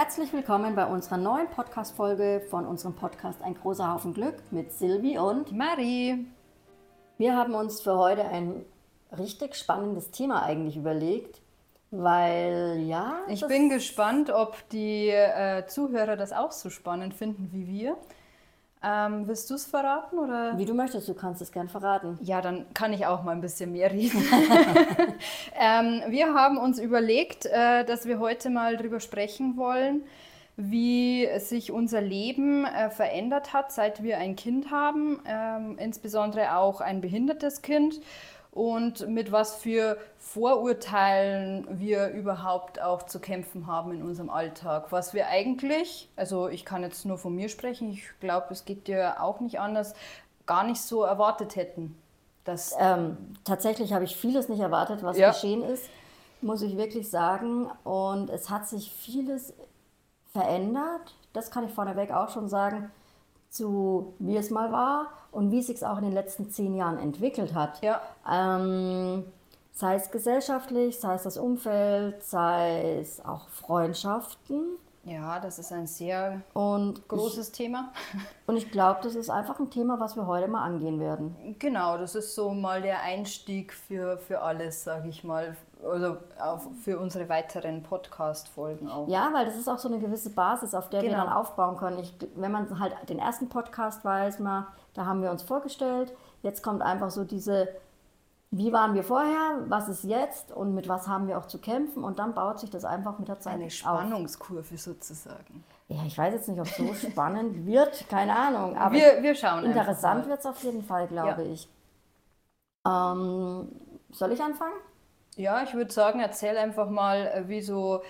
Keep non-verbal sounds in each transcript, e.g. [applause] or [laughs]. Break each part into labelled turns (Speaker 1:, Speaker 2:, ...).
Speaker 1: Herzlich willkommen bei unserer neuen Podcast-Folge von unserem Podcast Ein großer Haufen Glück mit Silvi und
Speaker 2: Marie.
Speaker 1: Wir haben uns für heute ein richtig spannendes Thema eigentlich überlegt, weil ja.
Speaker 2: Ich bin gespannt, ob die äh, Zuhörer das auch so spannend finden wie wir. Ähm, willst du es verraten oder?
Speaker 1: Wie du möchtest, du kannst es gern verraten.
Speaker 2: Ja, dann kann ich auch mal ein bisschen mehr reden. [laughs] ähm, wir haben uns überlegt, äh, dass wir heute mal darüber sprechen wollen, wie sich unser Leben äh, verändert hat, seit wir ein Kind haben, ähm, insbesondere auch ein behindertes Kind und mit was für Vorurteilen wir überhaupt auch zu kämpfen haben in unserem Alltag. Was wir eigentlich, also ich kann jetzt nur von mir sprechen, ich glaube, es geht dir auch nicht anders, gar nicht so erwartet hätten.
Speaker 1: Dass ähm, tatsächlich habe ich vieles nicht erwartet, was ja. geschehen ist, muss ich wirklich sagen. Und es hat sich vieles verändert. Das kann ich vorneweg auch schon sagen zu wie es mal war und wie es sich auch in den letzten zehn Jahren entwickelt hat. Ja. Ähm, sei es gesellschaftlich, sei es das Umfeld, sei es auch Freundschaften.
Speaker 2: Ja, das ist ein sehr und großes
Speaker 1: ich,
Speaker 2: Thema.
Speaker 1: Und ich glaube, das ist einfach ein Thema, was wir heute mal angehen werden.
Speaker 2: Genau, das ist so mal der Einstieg für, für alles, sage ich mal, also für unsere weiteren Podcast-Folgen auch.
Speaker 1: Ja, weil das ist auch so eine gewisse Basis, auf der genau. wir dann aufbauen können. Ich, wenn man halt den ersten Podcast weiß, mal, da haben wir uns vorgestellt. Jetzt kommt einfach so diese, wie waren wir vorher, was ist jetzt und mit was haben wir auch zu kämpfen und dann baut sich das einfach mit der Zeit
Speaker 2: Eine Spannungskurve auf. sozusagen.
Speaker 1: Ja, ich weiß jetzt nicht, ob es so [laughs] spannend wird, keine Ahnung.
Speaker 2: Aber wir, wir schauen
Speaker 1: Interessant wird es auf jeden Fall, glaube ja. ich. Ähm, soll ich anfangen?
Speaker 2: Ja, ich würde sagen, erzähl einfach mal, äh, wie so,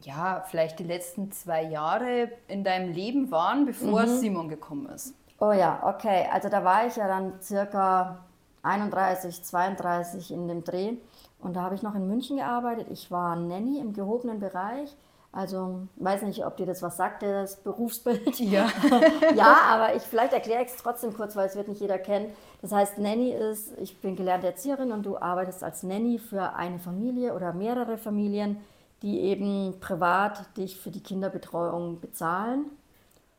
Speaker 2: ja, vielleicht die letzten zwei Jahre in deinem Leben waren, bevor mhm. Simon gekommen ist.
Speaker 1: Oh ja, okay. Also da war ich ja dann circa 31, 32 in dem Dreh. Und da habe ich noch in München gearbeitet. Ich war Nanny im gehobenen Bereich. Also, weiß nicht, ob dir das was sagt, das Berufsbild.
Speaker 2: Ja. [laughs]
Speaker 1: ja, aber ich vielleicht erkläre ich es trotzdem kurz, weil es wird nicht jeder kennen. Das heißt, Nanny ist, ich bin gelernte Erzieherin und du arbeitest als Nanny für eine Familie oder mehrere Familien, die eben privat dich für die Kinderbetreuung bezahlen.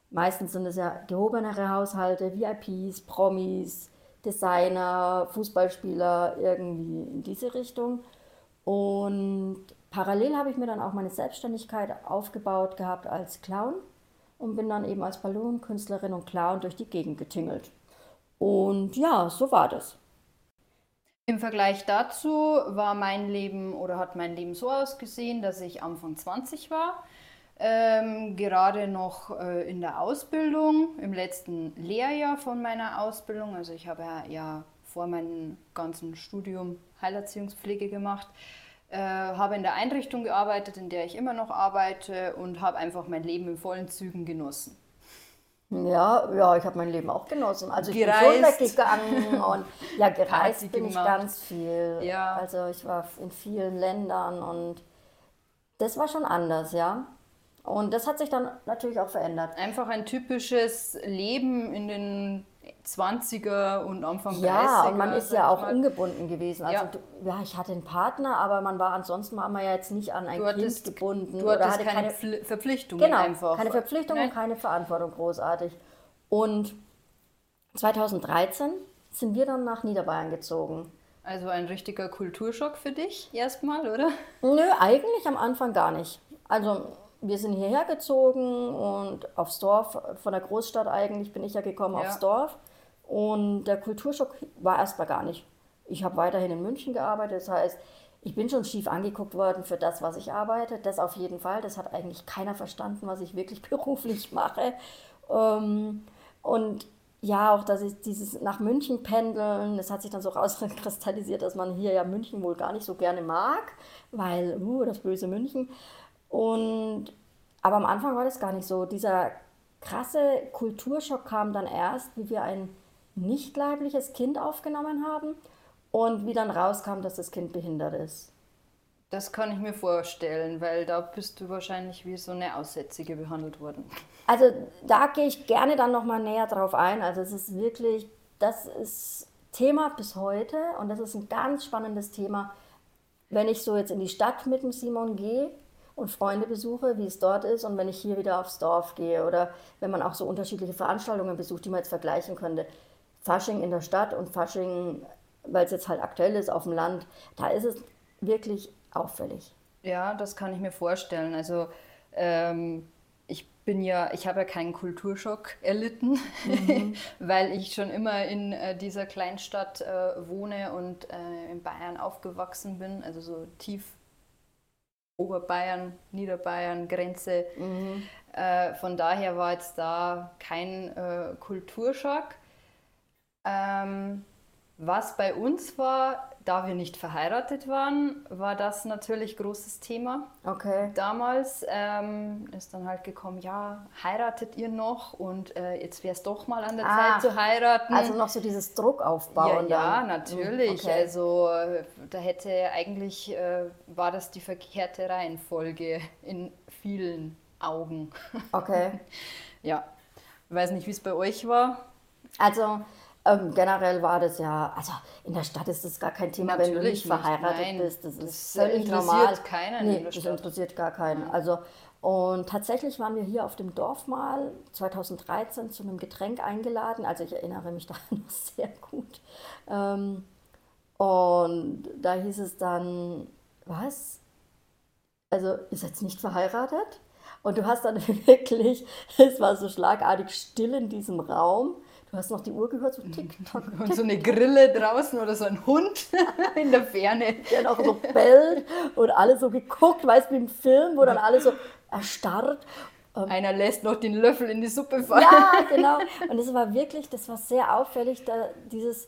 Speaker 1: Meistens sind es ja gehobenere Haushalte, VIPs, Promis, Designer, Fußballspieler, irgendwie in diese Richtung. Und parallel habe ich mir dann auch meine Selbstständigkeit aufgebaut gehabt als Clown und bin dann eben als Ballonkünstlerin und Clown durch die Gegend getingelt. Und ja, so war das.
Speaker 2: Im Vergleich dazu war mein Leben oder hat mein Leben so ausgesehen, dass ich Anfang 20 war, ähm, gerade noch äh, in der Ausbildung, im letzten Lehrjahr von meiner Ausbildung. Also ich habe ja, ja vor meinem ganzen Studium Heilerziehungspflege gemacht, äh, habe in der Einrichtung gearbeitet, in der ich immer noch arbeite und habe einfach mein Leben in vollen Zügen genossen.
Speaker 1: Ja, ja, ich habe mein Leben auch genossen. Also ich [laughs] gereist. bin schon weggegangen und ja, gereist Party bin gemacht. ich ganz viel. Ja. Also ich war in vielen Ländern und das war schon anders, ja. Und das hat sich dann natürlich auch verändert.
Speaker 2: Einfach ein typisches Leben in den 20er und Anfang
Speaker 1: ja, 30er. Ja, und man ist ja auch mal. ungebunden gewesen. Also ja. ja. ich hatte einen Partner, aber man war ansonsten war man ja jetzt nicht an ein du Kind hattest, gebunden.
Speaker 2: Du hattest hatte keine, keine Verpflichtungen
Speaker 1: genau,
Speaker 2: einfach.
Speaker 1: keine Verpflichtungen, Nein. keine Verantwortung großartig. Und 2013 sind wir dann nach Niederbayern gezogen.
Speaker 2: Also ein richtiger Kulturschock für dich erstmal, oder?
Speaker 1: Nö, eigentlich am Anfang gar nicht. Also wir sind hierher gezogen und aufs Dorf, von der Großstadt eigentlich bin ich ja gekommen ja. aufs Dorf. Und der Kulturschock war erstmal gar nicht. Ich habe weiterhin in München gearbeitet, das heißt, ich bin schon schief angeguckt worden für das, was ich arbeite. Das auf jeden Fall. Das hat eigentlich keiner verstanden, was ich wirklich [laughs] beruflich mache. Ähm, und ja, auch dass ich dieses nach München pendeln, das hat sich dann so rauskristallisiert, dass man hier ja München wohl gar nicht so gerne mag, weil, uh, das böse München. Und, aber am Anfang war das gar nicht so. Dieser krasse Kulturschock kam dann erst, wie wir ein nicht leibliches Kind aufgenommen haben und wie dann rauskam, dass das Kind behindert ist.
Speaker 2: Das kann ich mir vorstellen, weil da bist du wahrscheinlich wie so eine Aussätzige behandelt worden.
Speaker 1: Also da gehe ich gerne dann nochmal näher drauf ein. Also es ist wirklich, das ist Thema bis heute und das ist ein ganz spannendes Thema. Wenn ich so jetzt in die Stadt mit dem Simon gehe, und Freunde besuche, wie es dort ist und wenn ich hier wieder aufs Dorf gehe oder wenn man auch so unterschiedliche Veranstaltungen besucht, die man jetzt vergleichen könnte. Fasching in der Stadt und Fasching, weil es jetzt halt aktuell ist auf dem Land, da ist es wirklich auffällig.
Speaker 2: Ja, das kann ich mir vorstellen. Also ähm, ich bin ja, ich habe ja keinen Kulturschock erlitten, mhm. [laughs] weil ich schon immer in äh, dieser Kleinstadt äh, wohne und äh, in Bayern aufgewachsen bin, also so tief Oberbayern, Niederbayern, Grenze. Mhm. Äh, von daher war jetzt da kein äh, Kulturschock. Ähm, was bei uns war, da wir nicht verheiratet waren, war das natürlich großes Thema.
Speaker 1: Okay.
Speaker 2: Damals ähm, ist dann halt gekommen, ja, heiratet ihr noch? Und äh, jetzt wäre es doch mal an der ah, Zeit zu heiraten.
Speaker 1: Also noch so dieses Druck aufbauen.
Speaker 2: Ja, ja natürlich. Okay. Also da hätte eigentlich, äh, war das die verkehrte Reihenfolge in vielen Augen.
Speaker 1: Okay. [laughs]
Speaker 2: ja. Ich weiß nicht, wie es bei euch war.
Speaker 1: Also ähm, generell war das ja, also in der Stadt ist das gar kein Thema, Natürlich wenn du nicht verheiratet nicht. bist. Das, das ist völlig interessiert normal.
Speaker 2: keinen. Nee,
Speaker 1: das interessiert gar keinen. Also und tatsächlich waren wir hier auf dem Dorf mal 2013 zu einem Getränk eingeladen. Also ich erinnere mich [laughs] da noch sehr gut. Ähm, und da hieß es dann, was? Also ihr seid nicht verheiratet? Und du hast dann [laughs] wirklich, es war so schlagartig still in diesem Raum. Du hast noch die Uhr gehört, so tick-tock.
Speaker 2: Tick, und so eine Grille draußen oder so ein Hund [laughs] in der Ferne.
Speaker 1: Der noch so bellt und alle so geguckt, weißt du, wie im Film, wo dann alle so erstarrt.
Speaker 2: Ähm, Einer lässt noch den Löffel in die Suppe fallen.
Speaker 1: Ja, [laughs] genau. Und das war wirklich, das war sehr auffällig, da dieses,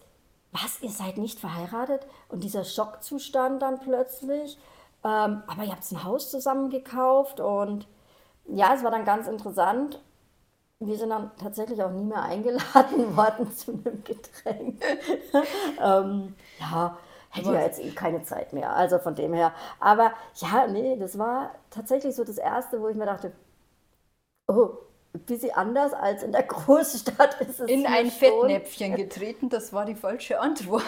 Speaker 1: was, ihr seid nicht verheiratet? Und dieser Schockzustand dann plötzlich. Ähm, aber ihr habt ein Haus zusammen gekauft und ja, es war dann ganz interessant wir sind dann tatsächlich auch nie mehr eingeladen [laughs] worden zu einem Getränk. [laughs] ähm, ja, hätte ja jetzt eh keine Zeit mehr. Also von dem her. Aber ja, nee, das war tatsächlich so das Erste, wo ich mir dachte, oh, ein bisschen anders als in der [laughs] Großstadt ist es.
Speaker 2: In ein schon. Fettnäpfchen getreten, das war die falsche Antwort.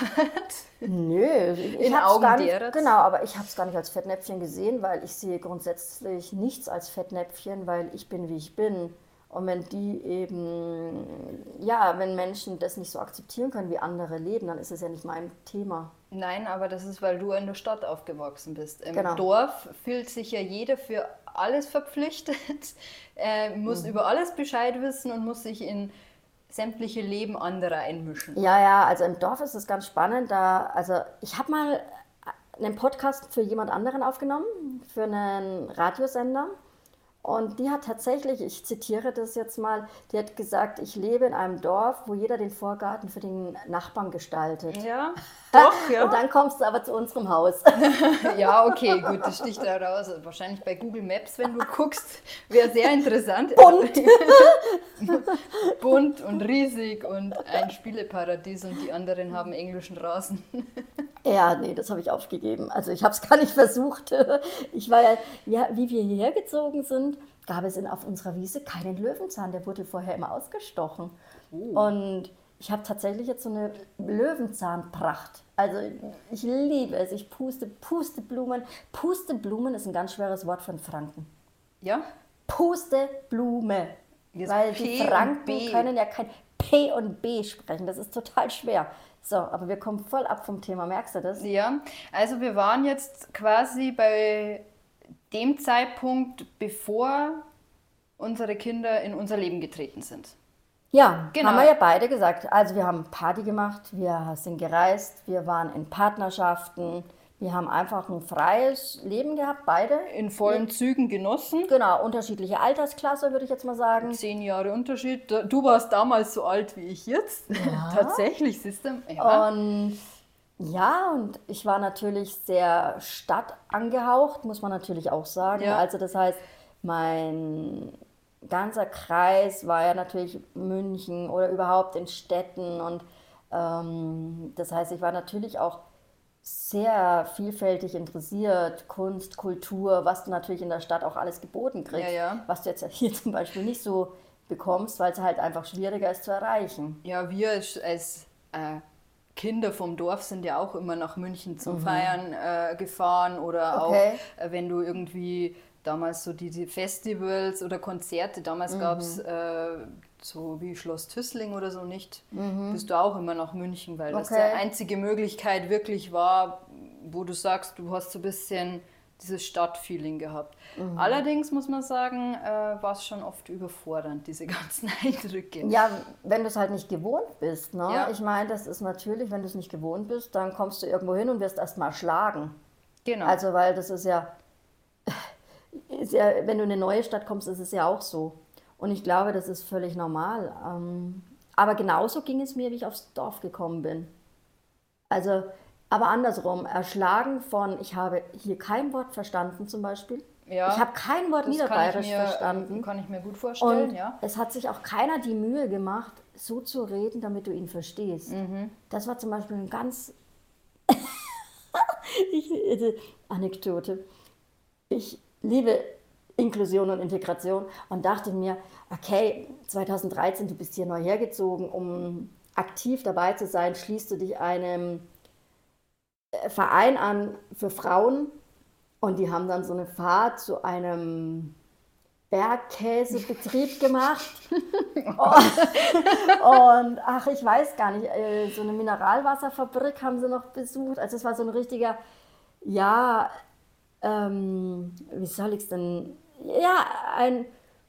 Speaker 1: Nö, ich in Augen gar nicht, Genau, aber ich habe es gar nicht als Fettnäpfchen gesehen, weil ich sehe grundsätzlich nichts als Fettnäpfchen, weil ich bin, wie ich bin. Und wenn die eben, ja, wenn Menschen das nicht so akzeptieren können, wie andere leben, dann ist es ja nicht mein Thema.
Speaker 2: Nein, aber das ist, weil du in der Stadt aufgewachsen bist. Im genau. Dorf fühlt sich ja jeder für alles verpflichtet, [laughs] äh, muss mhm. über alles Bescheid wissen und muss sich in sämtliche Leben anderer einmischen.
Speaker 1: Ja, ja, also im Dorf ist es ganz spannend. Da, also ich habe mal einen Podcast für jemand anderen aufgenommen, für einen Radiosender. Und die hat tatsächlich, ich zitiere das jetzt mal, die hat gesagt, ich lebe in einem Dorf, wo jeder den Vorgarten für den Nachbarn gestaltet.
Speaker 2: Ja, doch, ja. [laughs]
Speaker 1: Und dann kommst du aber zu unserem Haus. [laughs]
Speaker 2: ja, okay, gut, das sticht da raus. Wahrscheinlich bei Google Maps, wenn du guckst, wäre sehr interessant.
Speaker 1: Bunt. [laughs]
Speaker 2: Bunt und riesig und ein Spieleparadies und die anderen haben englischen Rasen.
Speaker 1: Ja, nee, das habe ich aufgegeben. Also ich habe es [laughs] gar nicht versucht. Ich war ja, ja, wie wir hierher gezogen sind, gab es in, auf unserer Wiese keinen Löwenzahn. Der wurde vorher immer ausgestochen. Oh. Und ich habe tatsächlich jetzt so eine Löwenzahnpracht. Also ich liebe es. Ich puste Pusteblumen. Pusteblumen ist ein ganz schweres Wort von Franken.
Speaker 2: Ja?
Speaker 1: Pusteblume. Jetzt Weil P die Franken können ja kein P und B sprechen. Das ist total schwer. So, aber wir kommen voll ab vom Thema, merkst du das?
Speaker 2: Ja, also wir waren jetzt quasi bei dem Zeitpunkt, bevor unsere Kinder in unser Leben getreten sind.
Speaker 1: Ja, genau. haben wir ja beide gesagt. Also wir haben Party gemacht, wir sind gereist, wir waren in Partnerschaften, wir haben einfach ein freies Leben gehabt, beide.
Speaker 2: In vollen Zügen genossen.
Speaker 1: Genau, unterschiedliche Altersklasse, würde ich jetzt mal sagen.
Speaker 2: Zehn Jahre Unterschied. Du warst damals so alt wie ich jetzt. Ja. [laughs] Tatsächlich, siehst du.
Speaker 1: Ja. Und ja, und ich war natürlich sehr stadtangehaucht, muss man natürlich auch sagen. Ja. Also das heißt, mein ganzer Kreis war ja natürlich München oder überhaupt in Städten. Und ähm, das heißt, ich war natürlich auch sehr vielfältig interessiert, Kunst, Kultur, was du natürlich in der Stadt auch alles geboten kriegst,
Speaker 2: ja, ja.
Speaker 1: was du jetzt hier [laughs] zum Beispiel nicht so bekommst, weil es halt einfach schwieriger ist zu erreichen.
Speaker 2: Ja, wir als, äh, Kinder vom Dorf sind ja auch immer nach München zum mhm. Feiern äh, gefahren oder okay. auch, äh, wenn du irgendwie damals so die, die Festivals oder Konzerte, damals mhm. gab es äh, so wie Schloss Tüssling oder so nicht, mhm. bist du auch immer nach München, weil okay. das die einzige Möglichkeit wirklich war, wo du sagst, du hast so ein bisschen dieses Stadtfeeling gehabt. Mhm. Allerdings muss man sagen, äh, war es schon oft überfordernd, diese [laughs] ganzen Eindrücke.
Speaker 1: Ja, wenn du es halt nicht gewohnt bist. Ne? Ja. Ich meine, das ist natürlich, wenn du es nicht gewohnt bist, dann kommst du irgendwo hin und wirst erst mal schlagen. Genau. Also, weil das ist ja, [laughs] ist ja, wenn du in eine neue Stadt kommst, ist es ja auch so. Und ich glaube, das ist völlig normal. Ähm, aber genauso ging es mir, wie ich aufs Dorf gekommen bin. Also, aber andersrum, erschlagen von, ich habe hier kein Wort verstanden zum Beispiel. Ja, ich habe kein Wort Niederbayerisch verstanden.
Speaker 2: Kann ich mir gut vorstellen,
Speaker 1: und
Speaker 2: ja.
Speaker 1: Es hat sich auch keiner die Mühe gemacht, so zu reden, damit du ihn verstehst. Mhm. Das war zum Beispiel ein ganz [laughs] ich, äh, Anekdote. Ich liebe Inklusion und Integration und dachte mir, okay, 2013, du bist hier neu hergezogen, um aktiv dabei zu sein, schließt du dich einem äh, Verein an für Frauen und die haben dann so eine Fahrt zu einem Bergkäsebetrieb [laughs] gemacht. und, [laughs] und, ach, ich weiß gar nicht, äh, so eine Mineralwasserfabrik haben sie noch besucht. Also es war so ein richtiger, ja, ähm, wie soll ich es denn? Ja, ein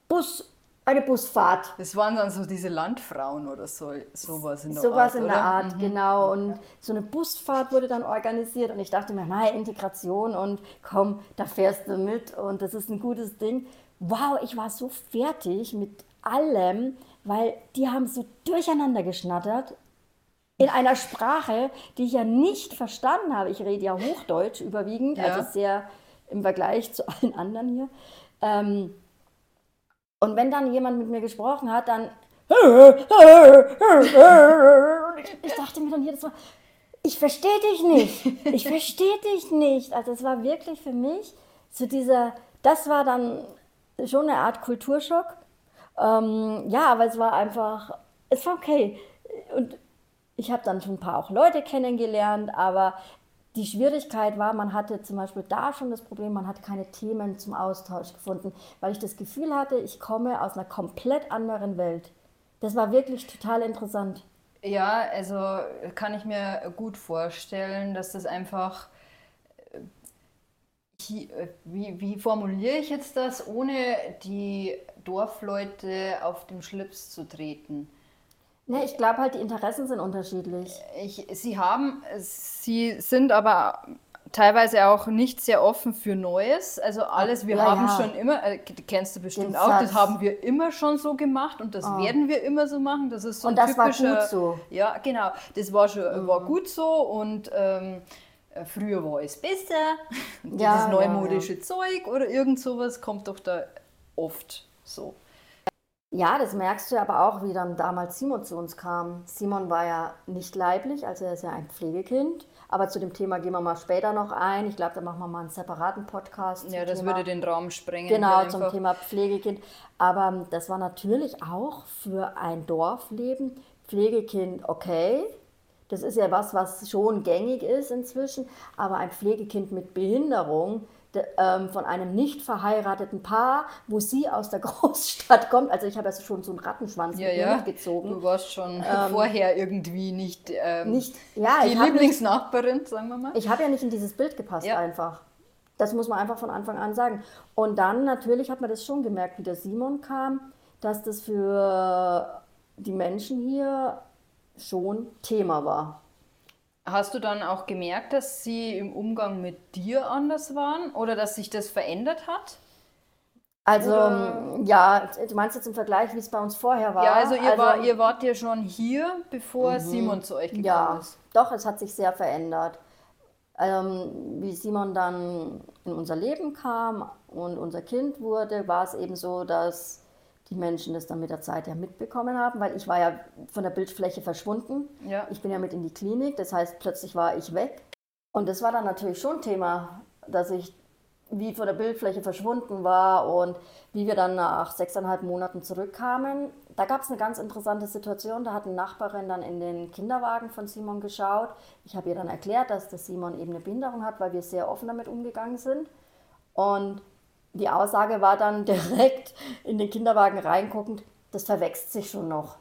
Speaker 1: Bus, eine Busfahrt.
Speaker 2: Das waren dann so diese Landfrauen oder so, sowas
Speaker 1: in der sowas Art. Sowas in der Art, mhm. genau. Und so eine Busfahrt wurde dann organisiert und ich dachte mir, naja, Integration und komm, da fährst du mit und das ist ein gutes Ding. Wow, ich war so fertig mit allem, weil die haben so durcheinander geschnattert in einer Sprache, die ich ja nicht verstanden habe. Ich rede ja Hochdeutsch überwiegend, ja. also sehr im Vergleich zu allen anderen hier. Ähm, und wenn dann jemand mit mir gesprochen hat, dann. [laughs] ich dachte mir dann jedes Mal, ich verstehe dich nicht. Ich verstehe dich nicht. Also es war wirklich für mich so dieser, das war dann schon eine Art Kulturschock. Ähm, ja, aber es war einfach, es war okay. Und ich habe dann schon ein paar auch Leute kennengelernt, aber die Schwierigkeit war, man hatte zum Beispiel da schon das Problem, man hatte keine Themen zum Austausch gefunden, weil ich das Gefühl hatte, ich komme aus einer komplett anderen Welt. Das war wirklich total interessant.
Speaker 2: Ja, also kann ich mir gut vorstellen, dass das einfach, äh, wie, wie formuliere ich jetzt das, ohne die Dorfleute auf den Schlips zu treten?
Speaker 1: Nee, ich glaube halt, die Interessen sind unterschiedlich.
Speaker 2: Ich, sie haben, sie sind aber teilweise auch nicht sehr offen für Neues. Also alles, wir ja, haben ja. schon immer, äh, kennst du bestimmt Den auch, Satz. das haben wir immer schon so gemacht und das oh. werden wir immer so machen. Das ist so
Speaker 1: und das typischer, war gut so.
Speaker 2: Ja, genau. Das war schon mhm. war gut so und ähm, früher war es besser. Ja, Dieses neumodische Zeug oder irgend sowas kommt doch da oft so.
Speaker 1: Ja, das merkst du aber auch, wie dann damals Simon zu uns kam. Simon war ja nicht leiblich, also er ist ja ein Pflegekind. Aber zu dem Thema gehen wir mal später noch ein. Ich glaube, da machen wir mal einen separaten Podcast.
Speaker 2: Ja, das
Speaker 1: Thema,
Speaker 2: würde den Raum sprengen.
Speaker 1: Genau, zum Thema Pflegekind. Aber das war natürlich auch für ein Dorfleben Pflegekind okay. Das ist ja was, was schon gängig ist inzwischen. Aber ein Pflegekind mit Behinderung, ähm, von einem nicht verheirateten Paar, wo sie aus der [laughs] Großstadt kommt. Also ich habe ja schon so einen Rattenschwanz
Speaker 2: ja, ja. gezogen. Du warst schon ähm, [laughs] vorher irgendwie nicht, ähm,
Speaker 1: nicht ja,
Speaker 2: die Lieblingsnachbarin, sagen wir mal.
Speaker 1: Ich habe ja nicht in dieses Bild gepasst ja. einfach. Das muss man einfach von Anfang an sagen. Und dann natürlich hat man das schon gemerkt, wie der Simon kam, dass das für die Menschen hier schon Thema war.
Speaker 2: Hast du dann auch gemerkt, dass sie im Umgang mit dir anders waren oder dass sich das verändert hat?
Speaker 1: Also, oder? ja, du meinst jetzt im Vergleich, wie es bei uns vorher war?
Speaker 2: Ja, also ihr, also, war, ihr wart ja schon hier, bevor mhm. Simon zu euch gekommen ja, ist.
Speaker 1: Doch, es hat sich sehr verändert. Ähm, wie Simon dann in unser Leben kam und unser Kind wurde, war es eben so, dass die Menschen das dann mit der Zeit ja mitbekommen haben, weil ich war ja von der Bildfläche verschwunden. Ja. Ich bin ja mit in die Klinik, das heißt, plötzlich war ich weg. Und das war dann natürlich schon Thema, dass ich wie von der Bildfläche verschwunden war und wie wir dann nach sechseinhalb Monaten zurückkamen. Da gab es eine ganz interessante Situation. Da hat eine Nachbarin dann in den Kinderwagen von Simon geschaut. Ich habe ihr dann erklärt, dass der Simon eben eine Behinderung hat, weil wir sehr offen damit umgegangen sind. Und die Aussage war dann [laughs] direkt in den Kinderwagen reinguckend, das verwechselt sich schon noch.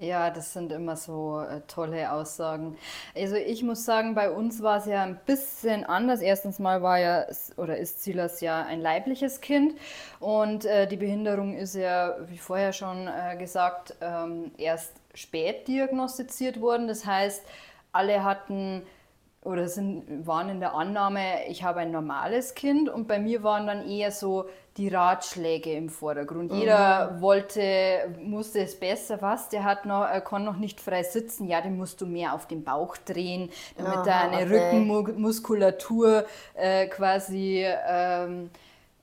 Speaker 2: Ja, das sind immer so äh, tolle Aussagen. Also ich muss sagen, bei uns war es ja ein bisschen anders. Erstens mal war ja oder ist Silas ja ein leibliches Kind und äh, die Behinderung ist ja, wie vorher schon äh, gesagt, ähm, erst spät diagnostiziert worden. Das heißt, alle hatten oder sind, waren in der Annahme, ich habe ein normales Kind und bei mir waren dann eher so die Ratschläge im Vordergrund. Mhm. Jeder wollte, musste es besser, was, der hat noch, er kann noch nicht frei sitzen, ja, den musst du mehr auf den Bauch drehen, damit Aha, er eine okay. Rückenmuskulatur äh, quasi ähm,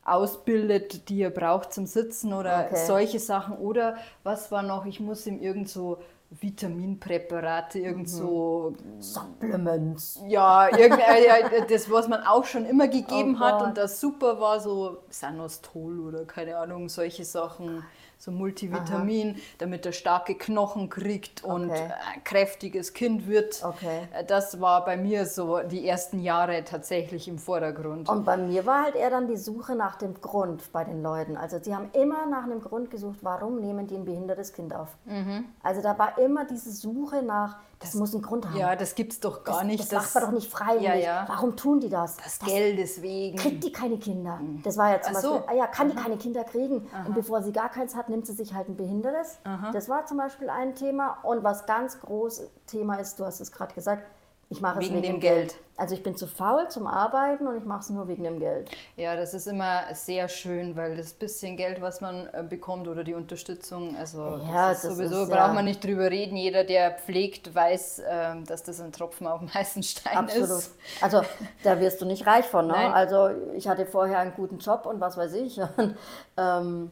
Speaker 2: ausbildet, die er braucht zum Sitzen oder okay. solche Sachen. Oder was war noch, ich muss ihm irgend so Vitaminpräparate, irgend so
Speaker 1: mhm. Supplements.
Speaker 2: Ja, irgend, äh, das, was man auch schon immer gegeben oh hat und das super war, so Sanostol oder keine Ahnung, solche Sachen so Multivitamin, Aha. damit er starke Knochen kriegt und okay. ein kräftiges Kind wird. Okay. Äh, das war bei mir so die ersten Jahre tatsächlich im Vordergrund.
Speaker 1: Und bei mir war halt eher dann die Suche nach dem Grund bei den Leuten. Also sie haben immer nach einem Grund gesucht, warum nehmen die ein behindertes Kind auf. Mhm. Also da war immer diese Suche nach, das, das muss einen Grund haben.
Speaker 2: Ja, das gibt es doch gar
Speaker 1: das,
Speaker 2: nicht.
Speaker 1: Das, das macht man doch nicht freiwillig. Ja, ja. Warum tun die das?
Speaker 2: Das, Geld deswegen.
Speaker 1: Kriegt die keine Kinder? Mhm. Das war ja zum Ach Beispiel, so. ah ja, kann die keine Kinder kriegen? Aha. Und bevor sie gar keins hat, nimmt sie sich halt ein Behindertes. Aha. Das war zum Beispiel ein Thema. Und was ganz groß Thema ist, du hast es gerade gesagt, ich mache
Speaker 2: wegen es wegen dem Geld. Geld.
Speaker 1: Also ich bin zu faul zum Arbeiten und ich mache es nur wegen dem Geld.
Speaker 2: Ja, das ist immer sehr schön, weil das bisschen Geld, was man äh, bekommt oder die Unterstützung, also ja, das das sowieso ist, braucht man nicht drüber reden. Jeder, der pflegt, weiß, ähm, dass das ein Tropfen auf dem [laughs] heißen Stein Absolut. ist.
Speaker 1: Also da wirst du nicht reich von. Ne? Also ich hatte vorher einen guten Job und was weiß ich. [laughs] Und, ähm,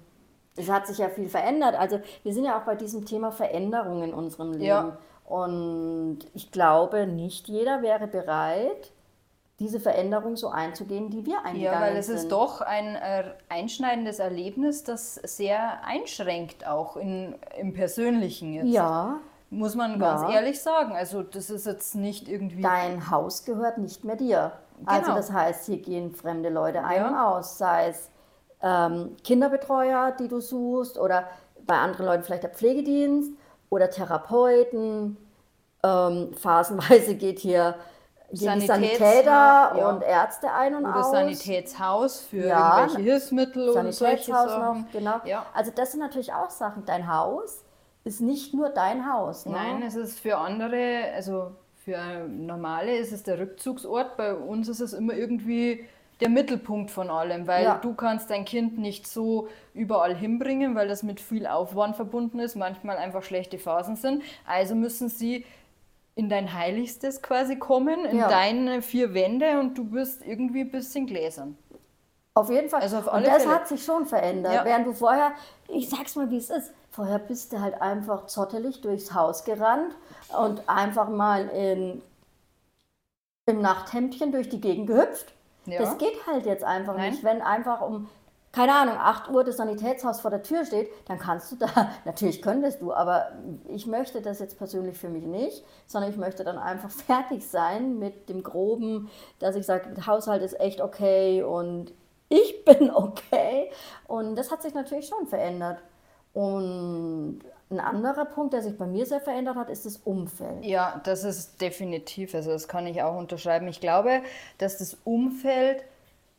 Speaker 1: es hat sich ja viel verändert. Also wir sind ja auch bei diesem Thema Veränderung in unserem Leben. Ja. Und ich glaube, nicht jeder wäre bereit, diese Veränderung so einzugehen, die wir eingegangen sind. Ja, weil
Speaker 2: es
Speaker 1: sind.
Speaker 2: ist doch ein äh, einschneidendes Erlebnis, das sehr einschränkt, auch in, im Persönlichen jetzt.
Speaker 1: Ja.
Speaker 2: Muss man ganz ja. ehrlich sagen. Also das ist jetzt nicht irgendwie...
Speaker 1: Dein Haus gehört nicht mehr dir. Also genau. Also das heißt, hier gehen fremde Leute ein ja. und aus, sei es ähm, Kinderbetreuer, die du suchst oder bei anderen Leuten vielleicht der Pflegedienst oder Therapeuten. Ähm, [laughs] phasenweise geht hier gehen die Sanitäter ja. und Ärzte ein und
Speaker 2: Oder
Speaker 1: aus.
Speaker 2: Sanitätshaus für ja, irgendwelche Hilfsmittel und solche Sachen.
Speaker 1: Noch, genau. Ja. Also das sind natürlich auch Sachen. Dein Haus ist nicht nur dein Haus.
Speaker 2: Ne? Nein, es ist für andere, also für normale ist es der Rückzugsort. Bei uns ist es immer irgendwie der Mittelpunkt von allem, weil ja. du kannst dein Kind nicht so überall hinbringen, weil das mit viel Aufwand verbunden ist, manchmal einfach schlechte Phasen sind. Also müssen sie in dein Heiligstes quasi kommen, in ja. deine vier Wände und du bist irgendwie ein bisschen gläsern.
Speaker 1: Auf jeden Fall. Also auf und das Fälle. hat sich schon verändert. Ja. Während du vorher, ich sag's mal, wie es ist, vorher bist du halt einfach zottelig durchs Haus gerannt und einfach mal in, im Nachthemdchen durch die Gegend gehüpft. Ja. Das geht halt jetzt einfach Nein. nicht. Wenn einfach um, keine Ahnung, 8 Uhr das Sanitätshaus vor der Tür steht, dann kannst du da, [laughs] natürlich könntest du, aber ich möchte das jetzt persönlich für mich nicht, sondern ich möchte dann einfach [laughs] fertig sein mit dem Groben, dass ich sage, der Haushalt ist echt okay und ich [laughs] bin okay. Und das hat sich natürlich schon verändert. Und ein anderer Punkt, der sich bei mir sehr verändert hat, ist das Umfeld.
Speaker 2: Ja, das ist definitiv, also das kann ich auch unterschreiben. Ich glaube, dass das Umfeld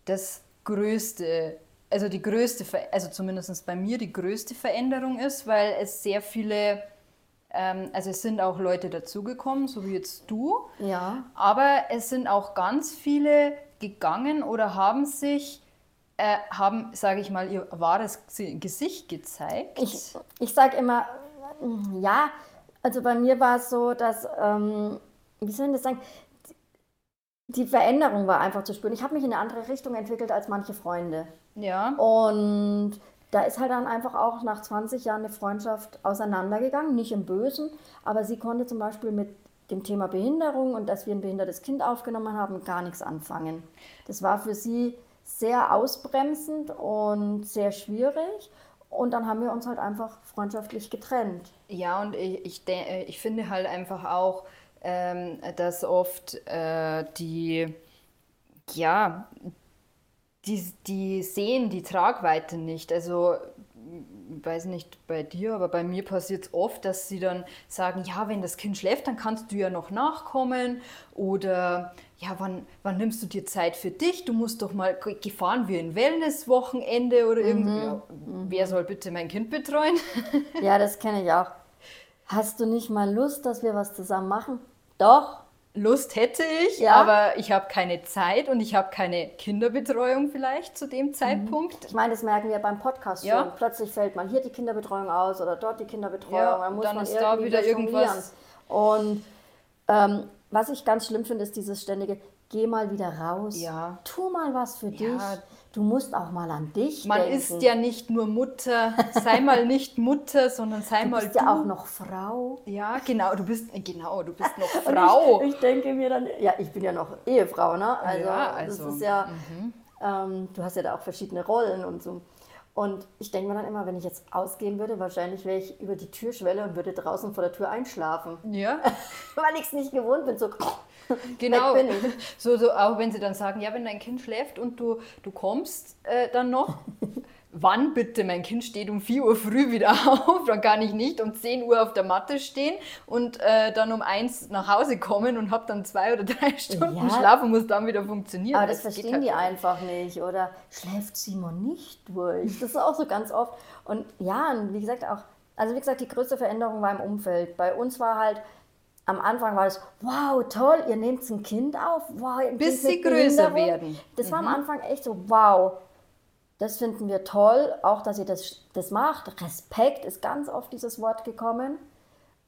Speaker 2: das größte, also die größte, also zumindest bei mir die größte Veränderung ist, weil es sehr viele, ähm, also es sind auch Leute dazugekommen, so wie jetzt du.
Speaker 1: Ja.
Speaker 2: Aber es sind auch ganz viele gegangen oder haben sich äh, haben, sage ich mal, ihr wahres Gesicht gezeigt?
Speaker 1: Ich, ich sage immer, ja, also bei mir war es so, dass, ähm, wie soll ich das sagen, die Veränderung war einfach zu spüren. Ich habe mich in eine andere Richtung entwickelt als manche Freunde.
Speaker 2: Ja.
Speaker 1: Und da ist halt dann einfach auch nach 20 Jahren eine Freundschaft auseinandergegangen, nicht im Bösen, aber sie konnte zum Beispiel mit dem Thema Behinderung und dass wir ein behindertes Kind aufgenommen haben, gar nichts anfangen. Das war für sie sehr ausbremsend und sehr schwierig. Und dann haben wir uns halt einfach freundschaftlich getrennt.
Speaker 2: Ja, und ich, ich, äh, ich finde halt einfach auch, ähm, dass oft äh, die, ja, die, die sehen die Tragweite nicht. Also weiß nicht bei dir, aber bei mir passiert es oft, dass sie dann sagen, ja, wenn das Kind schläft, dann kannst du ja noch nachkommen oder ja, wann, wann nimmst du dir Zeit für dich? Du musst doch mal, gefahren wir ein Wellnesswochenende oder irgendwie. Mhm. Ja, wer soll bitte mein Kind betreuen?
Speaker 1: Ja, das kenne ich auch. Hast du nicht mal Lust, dass wir was zusammen machen? Doch.
Speaker 2: Lust hätte ich, ja. aber ich habe keine Zeit und ich habe keine Kinderbetreuung vielleicht zu dem mhm. Zeitpunkt.
Speaker 1: Ich meine, das merken wir beim Podcast ja. schon. Plötzlich fällt mal hier die Kinderbetreuung aus oder dort die Kinderbetreuung. Ja, dann muss dann man ist da wieder irgendwas. Und ähm, was ich ganz schlimm finde, ist dieses ständige, geh mal wieder raus, ja. tu mal was für dich. Du musst auch mal an dich
Speaker 2: Man
Speaker 1: denken.
Speaker 2: ist ja nicht nur Mutter, sei mal [laughs] nicht Mutter, sondern sei
Speaker 1: du
Speaker 2: mal
Speaker 1: bist du. ja auch noch Frau.
Speaker 2: Ja, genau, du bist genau, du bist noch [laughs] Frau.
Speaker 1: ich, ich, denke mir dann, ja, ich bin ja noch Ehefrau, ne? Also, ja, also das ist ja, mhm. ähm, du hast ja da auch verschiedene Rollen und so. Und ich denke mir dann immer, wenn ich jetzt ausgehen würde, wahrscheinlich wäre ich über die Türschwelle und würde draußen vor der Tür einschlafen.
Speaker 2: Ja. [laughs]
Speaker 1: Weil ich es nicht gewohnt bin, so [laughs]
Speaker 2: Genau, so, so auch wenn sie dann sagen, ja, wenn dein Kind schläft und du, du kommst äh, dann noch, [laughs] wann bitte? Mein Kind steht um 4 Uhr früh wieder [laughs] auf, dann kann ich nicht um 10 Uhr auf der Matte stehen und äh, dann um 1 nach Hause kommen und habe dann zwei oder drei [laughs] Stunden ja, Schlaf und muss dann wieder funktionieren.
Speaker 1: Aber das, das verstehen halt die einfach nicht. Oder schläft Simon nicht durch? Das ist auch so ganz oft. Und ja, und wie gesagt auch, also wie gesagt, die größte Veränderung war im Umfeld. Bei uns war halt, am Anfang war es, wow, toll, ihr nehmt ein Kind auf, wow,
Speaker 2: bis sie größer werden.
Speaker 1: Das mhm. war am mhm. Anfang echt so, wow, das finden wir toll, auch dass ihr das, das macht. Respekt ist ganz oft dieses Wort gekommen.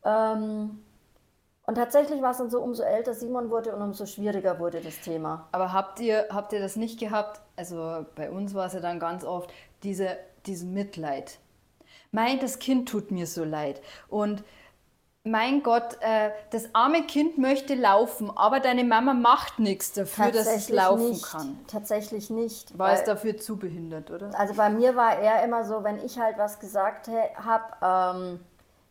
Speaker 1: Ähm, und tatsächlich war es dann so, umso älter Simon wurde und umso schwieriger wurde das Thema.
Speaker 2: Aber habt ihr, habt ihr das nicht gehabt? Also bei uns war es ja dann ganz oft diese, diesen Mitleid. Mein, das Kind tut mir so leid. Und mein Gott, äh, das arme Kind möchte laufen, aber deine Mama macht nichts dafür, dass es laufen
Speaker 1: nicht.
Speaker 2: kann.
Speaker 1: Tatsächlich nicht.
Speaker 2: War es dafür zu behindert, oder?
Speaker 1: Also bei mir war er immer so, wenn ich halt was gesagt habe, ähm,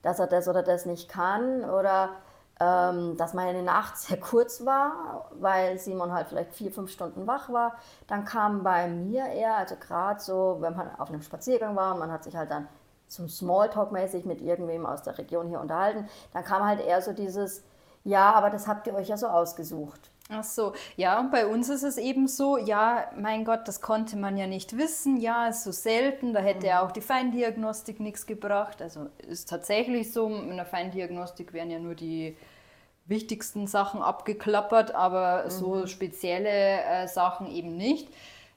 Speaker 1: dass er das oder das nicht kann oder ähm, dass meine Nacht [laughs] sehr kurz war, weil Simon halt vielleicht vier, fünf Stunden wach war, dann kam bei mir eher, also gerade so, wenn man auf einem Spaziergang war und man hat sich halt dann so Smalltalk-mäßig mit irgendwem aus der Region hier unterhalten, dann kam halt eher so dieses, ja, aber das habt ihr euch ja so ausgesucht.
Speaker 2: Ach so, ja, und bei uns ist es eben so, ja, mein Gott, das konnte man ja nicht wissen, ja, ist so selten, da hätte ja mhm. auch die Feindiagnostik nichts gebracht. Also ist tatsächlich so, in der Feindiagnostik werden ja nur die wichtigsten Sachen abgeklappert, aber mhm. so spezielle äh, Sachen eben nicht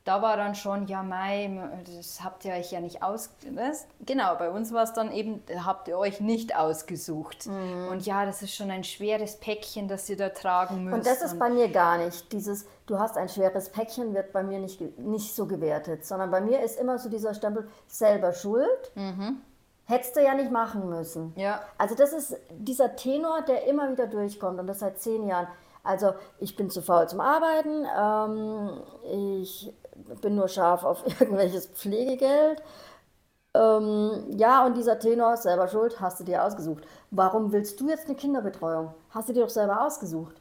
Speaker 2: da war dann schon, ja, Mai, das habt ihr euch ja nicht ausgesucht. Genau, bei uns war es dann eben, habt ihr euch nicht ausgesucht. Mhm. Und ja, das ist schon ein schweres Päckchen, das ihr da tragen müsst.
Speaker 1: Und das ist bei mir gar nicht. Dieses, du hast ein schweres Päckchen, wird bei mir nicht, nicht so gewertet, sondern bei mir ist immer so dieser Stempel, selber schuld. Mhm. Hättest du ja nicht machen müssen.
Speaker 2: Ja.
Speaker 1: Also das ist dieser Tenor, der immer wieder durchkommt und das seit zehn Jahren. Also ich bin zu faul zum Arbeiten, ähm, ich bin nur scharf auf [laughs] irgendwelches Pflegegeld. Ähm, ja, und dieser Tenor selber schuld, hast du dir ausgesucht. Warum willst du jetzt eine Kinderbetreuung? Hast du dir doch selber ausgesucht.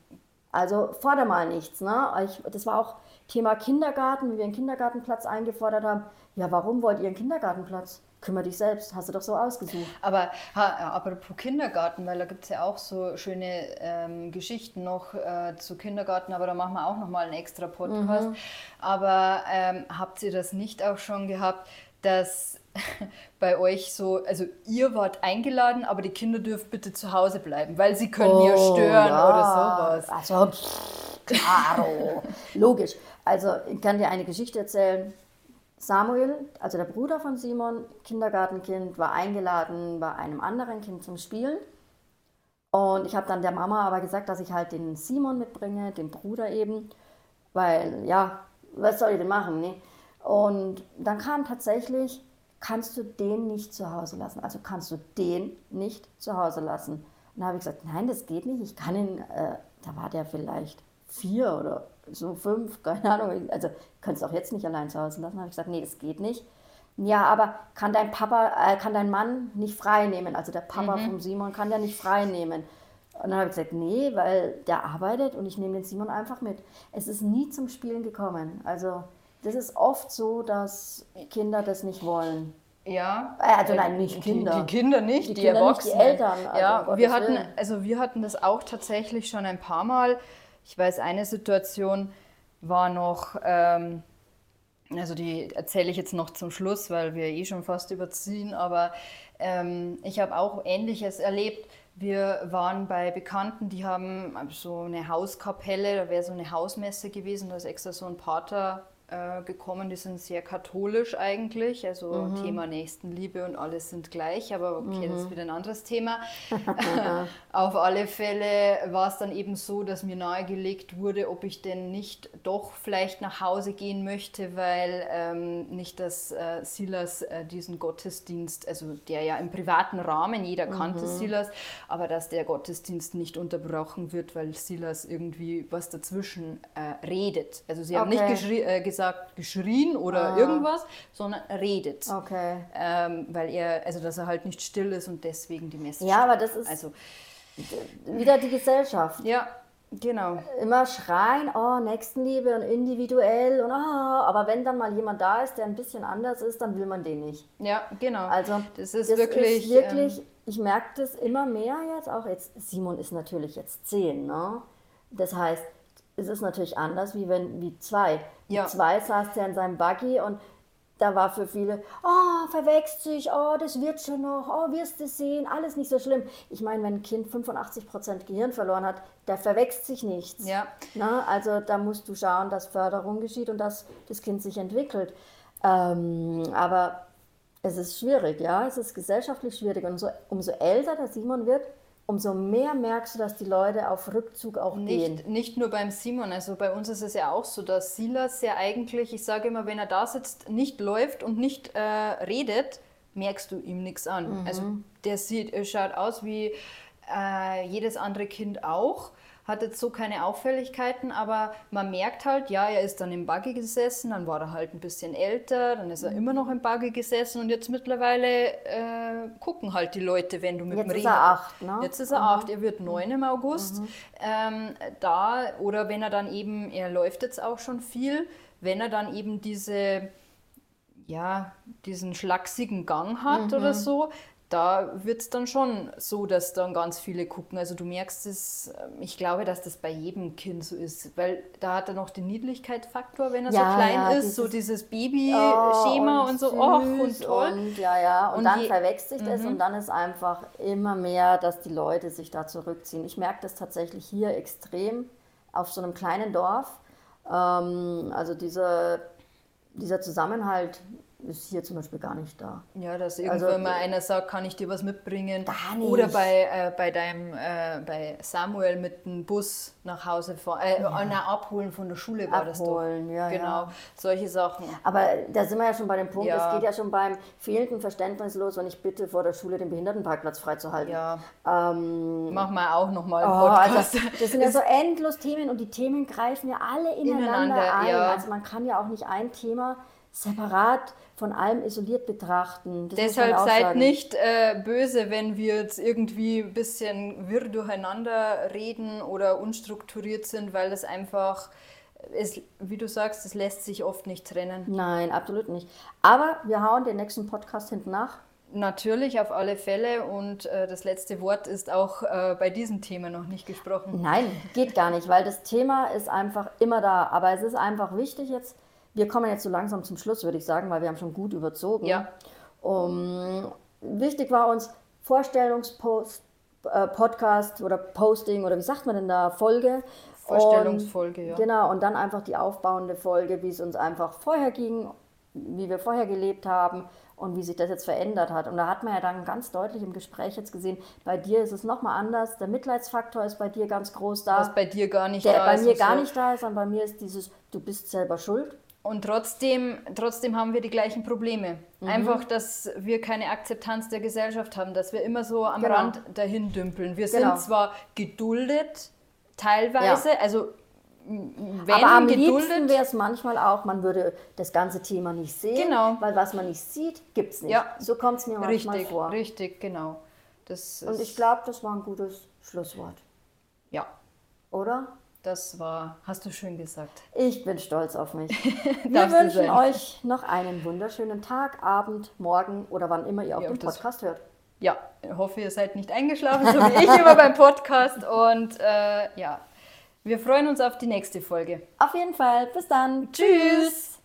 Speaker 1: Also forder mal nichts. Ne? Ich, das war auch Thema Kindergarten, wie wir einen Kindergartenplatz eingefordert haben. Ja, warum wollt ihr einen Kindergartenplatz? Kümmer dich selbst, hast du doch so ausgesucht.
Speaker 2: Aber ha, apropos Kindergarten, weil da gibt es ja auch so schöne ähm, Geschichten noch äh, zu Kindergarten, aber da machen wir auch nochmal einen extra Podcast. Mhm. Aber ähm, habt ihr das nicht auch schon gehabt, dass [laughs] bei euch so, also ihr wart eingeladen, aber die Kinder dürfen bitte zu Hause bleiben, weil sie können oh, ja stören ja. oder sowas.
Speaker 1: Also, pff, klaro, [laughs] logisch. Also ich kann dir eine Geschichte erzählen Samuel, also der Bruder von Simon, Kindergartenkind, war eingeladen bei einem anderen Kind zum Spielen. Und ich habe dann der Mama aber gesagt, dass ich halt den Simon mitbringe, den Bruder eben, weil ja, was soll ich denn machen? Ne? Und dann kam tatsächlich, kannst du den nicht zu Hause lassen? Also kannst du den nicht zu Hause lassen? Und dann habe ich gesagt, nein, das geht nicht. Ich kann ihn, äh, da war der vielleicht vier oder so fünf, [laughs] keine Ahnung. Also könntest du auch jetzt nicht allein zu Hause lassen. Da habe ich gesagt, nee, das geht nicht. Ja, aber kann dein Papa, äh, kann dein Mann nicht frei nehmen? Also der Papa mhm. vom Simon kann ja nicht frei nehmen. Und dann habe ich gesagt, nee, weil der arbeitet und ich nehme den Simon einfach mit. Es ist nie zum Spielen gekommen. Also das ist oft so, dass Kinder das nicht wollen.
Speaker 2: Ja.
Speaker 1: Also nein, nicht Kinder.
Speaker 2: Die, die Kinder nicht,
Speaker 1: Die
Speaker 2: die,
Speaker 1: Kinder nicht, die
Speaker 2: Erwachsenen.
Speaker 1: Eltern, also
Speaker 2: ja, wir hatten, also wir hatten das auch tatsächlich schon ein paar Mal. Ich weiß, eine Situation war noch, ähm, also die erzähle ich jetzt noch zum Schluss, weil wir eh schon fast überziehen, aber ähm, ich habe auch Ähnliches erlebt. Wir waren bei Bekannten, die haben so eine Hauskapelle, da wäre so eine Hausmesse gewesen, da ist extra so ein Pater äh, gekommen, die sind sehr katholisch eigentlich, also Thema Nächstenliebe und alles sind gleich, aber okay, das ist wieder ein anderes Thema. [laughs] [laughs] Auf alle Fälle war es dann eben so, dass mir nahegelegt wurde, ob ich denn nicht doch vielleicht nach Hause gehen möchte, weil ähm, nicht, dass äh, Silas äh, diesen Gottesdienst, also der ja im privaten Rahmen, jeder kannte Silas, aber dass der Gottesdienst nicht unterbrochen wird, weil Silas irgendwie was dazwischen äh, redet. Also sie haben
Speaker 1: Okay.
Speaker 2: nicht äh, gesagt, geschrien oder irgendwas, sondern redet.
Speaker 1: Okay.
Speaker 2: Ähm, weil er, also dass er halt nicht still ist und deswegen die Messe
Speaker 1: Ja, aber das ist-
Speaker 2: Also,
Speaker 1: Wieder die Gesellschaft.
Speaker 2: ja, genau.
Speaker 1: Immer schreien, oh, Nächstenliebe und individuell und ah, aber wenn dann mal jemand da ist, der ein bisschen anders ist, dann will man den nicht.
Speaker 2: Ja, genau.
Speaker 1: Also
Speaker 2: das ist wirklich.
Speaker 1: ist wirklich
Speaker 2: ähm,
Speaker 1: ich merke das immer mehr jetzt auch. Jetzt Simon ist natürlich jetzt zehn, ne? Das heißt, es ist natürlich anders wie wenn wie zwei.
Speaker 2: Ja.
Speaker 1: Mit zwei saß er in seinem Buggy und da war für viele, oh, verwechselt sich, oh, das wird schon noch, oh, wirst du sehen, alles nicht so schlimm. Ich meine, wenn ein Kind 85% Gehirn verloren hat, der verwechselt sich nichts.
Speaker 2: Ja.
Speaker 1: Na, also da musst du schauen, dass Förderung geschieht und dass das Kind sich entwickelt. Ähm, aber es ist schwierig, ja, es ist gesellschaftlich schwierig. Und so, umso älter der Simon wird, umso mehr merkst du, dass die Leute auf Rückzug auch gehen.
Speaker 2: Nicht, nicht nur beim Simon, also bei uns ist es ja auch so, dass Silas ja eigentlich, ich sage immer, wenn er da sitzt, nicht läuft und nicht äh, redet, merkst du ihm nichts an. Also der sieht, er schaut aus wie äh, jedes andere Kind auch, hat jetzt so keine Auffälligkeiten, aber man merkt halt, ja, er ist dann im Buggy gesessen, dann war er halt ein bisschen älter, dann ist er immer noch im Buggy gesessen und jetzt mittlerweile äh, gucken halt die Leute, wenn du mit
Speaker 1: Jetzt
Speaker 2: dem
Speaker 1: ist
Speaker 2: Reden-
Speaker 1: er acht, ne?
Speaker 2: Jetzt ist er acht, er wird neun im August. Ähm, da, oder wenn er dann eben, er läuft jetzt auch schon viel, wenn er dann eben diese, ja, diesen schlachsigen Gang hat oder so, da wird es dann schon so, dass dann ganz viele gucken. Also du merkst es, ähm, ich glaube, dass das bei jedem Kind so ist, weil da hat er noch den Niedlichkeitsfaktor, wenn er
Speaker 1: Ja,
Speaker 2: so klein
Speaker 1: ja,
Speaker 2: ist, so
Speaker 1: dieses-
Speaker 2: dieses Baby-Schema und, so, och und toll.
Speaker 1: Und, ja, ja. Und,
Speaker 2: Und
Speaker 1: dann
Speaker 2: je-
Speaker 1: verwechselt sich das und dann ist einfach immer mehr, dass die Leute sich da zurückziehen. Ich merke das tatsächlich hier extrem auf so einem kleinen Dorf. Ähm, also diese, dieser Zusammenhalt ist hier zum Beispiel gar nicht da.
Speaker 2: Ja, dass irgendwann
Speaker 1: Also,
Speaker 2: mal einer sagt, kann ich dir was mitbringen?
Speaker 1: Gar nicht.
Speaker 2: Oder bei, äh, bei deinem, äh, bei Samuel mit dem Bus nach Hause fahren, äh, na, abholen von der Schule war das doch.
Speaker 1: Abholen, ja,
Speaker 2: Genau,
Speaker 1: ja.
Speaker 2: solche Sachen.
Speaker 1: Aber da sind wir ja schon bei dem Punkt,
Speaker 2: Ja.
Speaker 1: es geht ja schon beim fehlenden Verständnis los, wenn ich bitte, vor der Schule den Behindertenparkplatz freizuhalten.
Speaker 2: Ja,
Speaker 1: Ähm,
Speaker 2: machen wir auch nochmal einen
Speaker 1: Oh, also,
Speaker 2: Podcast.
Speaker 1: das sind ja [laughs] so endlos Themen und die Themen greifen ja alle ineinander,
Speaker 2: Ineinander,
Speaker 1: ein.
Speaker 2: ja.
Speaker 1: Also man kann ja auch nicht ein Thema separat von allem isoliert betrachten. Das
Speaker 2: Deshalb seid
Speaker 1: sagen.
Speaker 2: nicht äh, böse, wenn wir jetzt irgendwie ein bisschen wirr durcheinander reden oder unstrukturiert sind, weil das einfach, es, wie du sagst, es lässt sich oft nicht trennen.
Speaker 1: Nein, absolut nicht. Aber wir hauen den nächsten Podcast hinten nach.
Speaker 2: Natürlich, auf alle Fälle. Und äh, das letzte Wort ist auch äh, bei diesem Thema noch nicht gesprochen.
Speaker 1: Nein, geht gar nicht, weil das Thema ist einfach immer da. Aber es ist einfach wichtig jetzt, wir kommen jetzt so langsam zum Schluss, würde ich sagen, weil wir haben schon gut überzogen.
Speaker 2: Ja.
Speaker 1: Um, wichtig war uns Vorstellungspost, äh, Podcast oder Posting oder wie sagt man denn da, Folge.
Speaker 2: Vorstellungsfolge,
Speaker 1: und,
Speaker 2: ja.
Speaker 1: Genau, und dann einfach die aufbauende Folge, wie es uns einfach vorher ging, wie wir vorher gelebt haben und wie sich das jetzt verändert hat. Und da hat man ja dann ganz deutlich im Gespräch jetzt gesehen, bei dir ist es nochmal anders, der Mitleidsfaktor ist bei dir ganz groß da,
Speaker 2: Was bei dir gar nicht
Speaker 1: der
Speaker 2: da
Speaker 1: bei
Speaker 2: ist.
Speaker 1: mir
Speaker 2: und
Speaker 1: gar
Speaker 2: so.
Speaker 1: nicht da ist, sondern bei mir ist dieses, du bist selber schuld.
Speaker 2: Und trotzdem, trotzdem haben wir die gleichen Probleme.
Speaker 1: Mhm.
Speaker 2: Einfach, dass wir keine Akzeptanz der Gesellschaft haben, dass wir immer so am
Speaker 1: Genau.
Speaker 2: Rand dahin dümpeln. Wir
Speaker 1: Genau.
Speaker 2: sind zwar geduldet, teilweise, also m- wenn
Speaker 1: Aber am liebsten
Speaker 2: geduldet,
Speaker 1: wäre es manchmal auch, man würde das ganze Thema nicht sehen,
Speaker 2: Genau.
Speaker 1: weil was man nicht sieht, gibt es nicht.
Speaker 2: Ja.
Speaker 1: So kommt es mir manchmal
Speaker 2: richtig,
Speaker 1: vor.
Speaker 2: richtig, genau. Das
Speaker 1: Und ich glaube, das war ein gutes Schlusswort,
Speaker 2: ja,
Speaker 1: oder?
Speaker 2: Das war, hast du schön gesagt.
Speaker 1: Ich bin stolz auf mich. [laughs] Wir wünschen euch noch einen wunderschönen Tag, Abend, Morgen oder wann immer ihr auch ja, den Podcast hört.
Speaker 2: Ja, ich hoffe, ihr seid nicht eingeschlafen, so wie ich immer beim Podcast. Und äh, ja, wir freuen uns auf die nächste Folge.
Speaker 1: Auf jeden Fall. Bis dann.
Speaker 2: Tschüss.